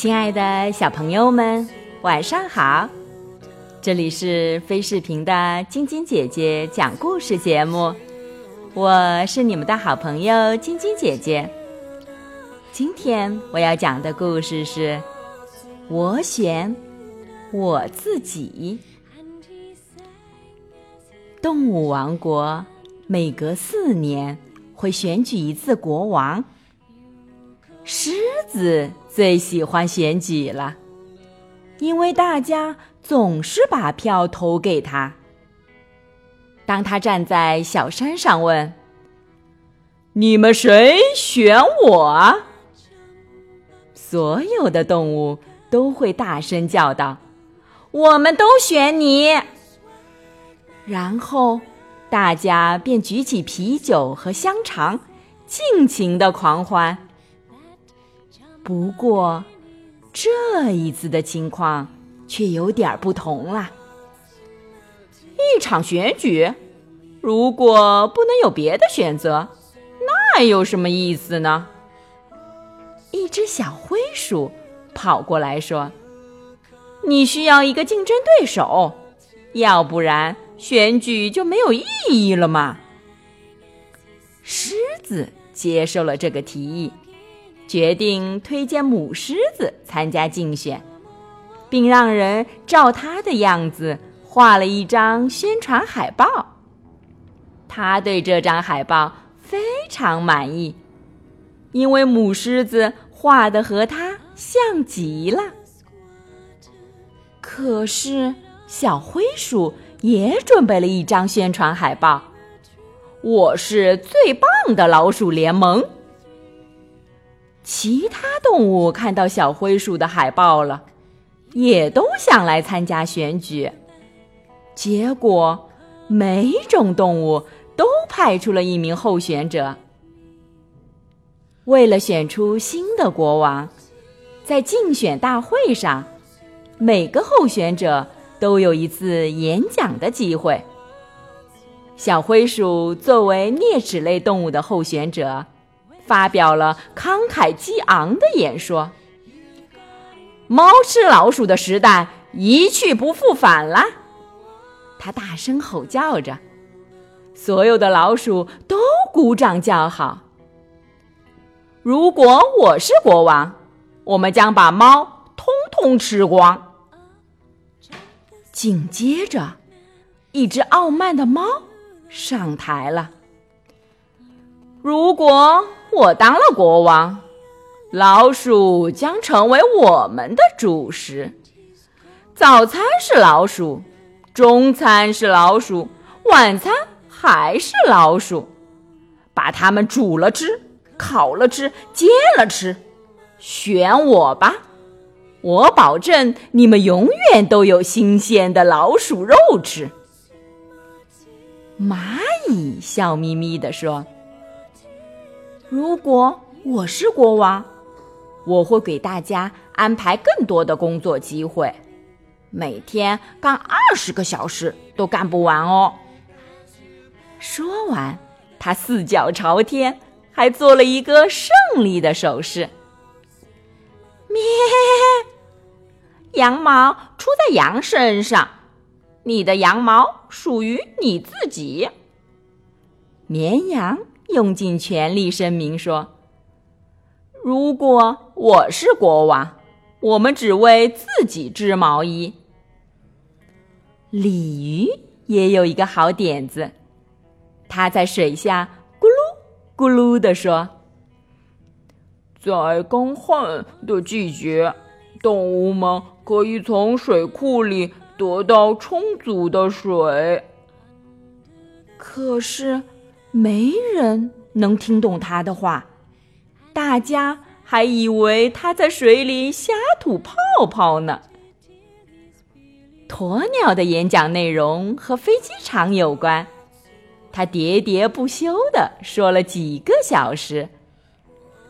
亲爱的小朋友们，晚上好！这里是飞视频的晶晶姐姐讲故事节目，我是你们的好朋友晶晶姐姐。今天我要讲的故事是《我选我自己》。动物王国每隔四年会选举一次国王。狮子最喜欢选举了，因为大家总是把票投给他。当他站在小山上问：“你们谁选我？”所有的动物都会大声叫道：“我们都选你！”然后，大家便举起啤酒和香肠，尽情的狂欢。不过，这一次的情况却有点不同了。一场选举，如果不能有别的选择，那有什么意思呢？一只小灰鼠跑过来说：“你需要一个竞争对手，要不然选举就没有意义了嘛。”狮子接受了这个提议。决定推荐母狮子参加竞选，并让人照他的样子画了一张宣传海报。他对这张海报非常满意，因为母狮子画的和他像极了。可是小灰鼠也准备了一张宣传海报：“我是最棒的老鼠联盟。”其他动物看到小灰鼠的海报了，也都想来参加选举。结果，每种动物都派出了一名候选者。为了选出新的国王，在竞选大会上，每个候选者都有一次演讲的机会。小灰鼠作为啮齿类动物的候选者。发表了慷慨激昂的演说。猫吃老鼠的时代一去不复返了，他大声吼叫着，所有的老鼠都鼓掌叫好。如果我是国王，我们将把猫通通吃光。紧接着，一只傲慢的猫上台了。如果我当了国王，老鼠将成为我们的主食。早餐是老鼠，中餐是老鼠，晚餐还是老鼠。把它们煮了吃，烤了吃，煎了吃。选我吧，我保证你们永远都有新鲜的老鼠肉吃。蚂蚁笑眯眯地说。如果我是国王，我会给大家安排更多的工作机会，每天干二十个小时都干不完哦。说完，他四脚朝天，还做了一个胜利的手势。咩，羊毛出在羊身上，你的羊毛属于你自己。绵羊。用尽全力声明说：“如果我是国王，我们只为自己织毛衣。”鲤鱼也有一个好点子，它在水下咕噜咕噜地说：“在干旱的季节，动物们可以从水库里得到充足的水。”可是。没人能听懂他的话，大家还以为他在水里瞎吐泡泡呢。鸵鸟的演讲内容和飞机场有关，他喋喋不休地说了几个小时，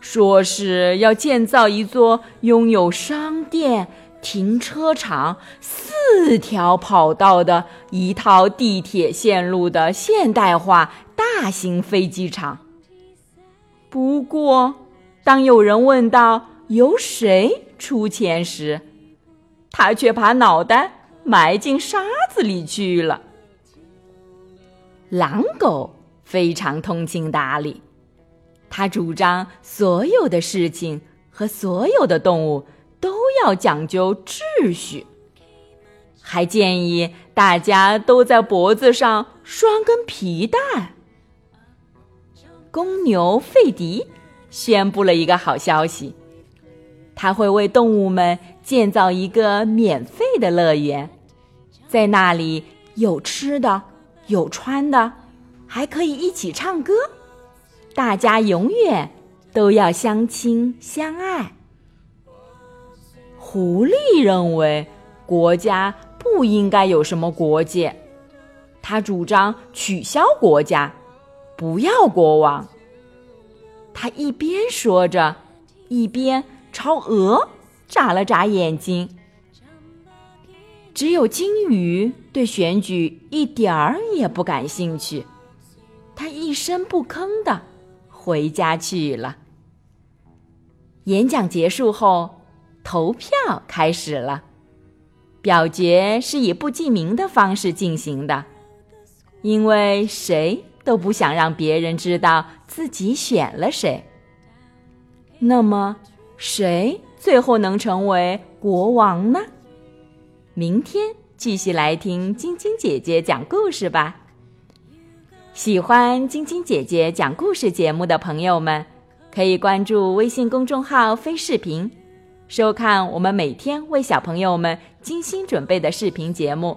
说是要建造一座拥有商店、停车场、四条跑道的一套地铁线路的现代化。大型飞机场，不过，当有人问到由谁出钱时，他却把脑袋埋进沙子里去了。狼狗非常通情达理，他主张所有的事情和所有的动物都要讲究秩序，还建议大家都在脖子上拴根皮带。公牛费迪宣布了一个好消息，他会为动物们建造一个免费的乐园，在那里有吃的。有穿的，还可以一起唱歌，大家永远都要相亲相爱。狐狸认为国家不应该有什么国界，他主张取消国家，不要国王。他一边说着，一边朝鹅眨了眨眼睛。只有金鱼对选举一点儿也不感兴趣，他一声不吭的回家去了。演讲结束后，投票开始了。表决是以不记名的方式进行的，因为谁都不想让别人知道自己选了谁。那么，谁最后能成为国王呢？明天继续来听晶晶姐姐讲故事吧。喜欢晶晶姐姐讲故事节目的朋友们，可以关注微信公众号“飞视频”，收看我们每天为小朋友们精心准备的视频节目。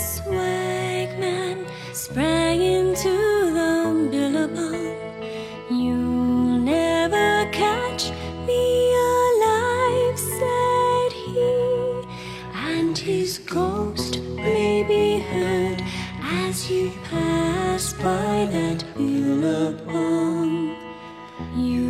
Swagman, sprang into the billabong. You'll never catch me alive, said he, and his ghost may be heard as you pass by that billabong. You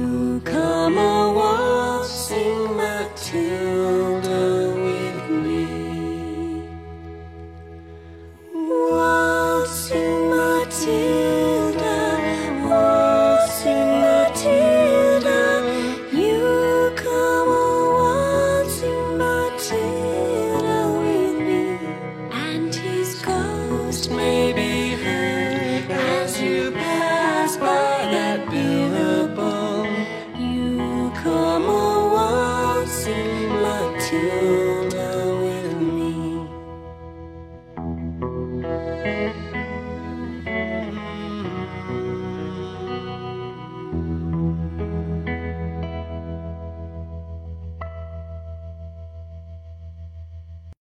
to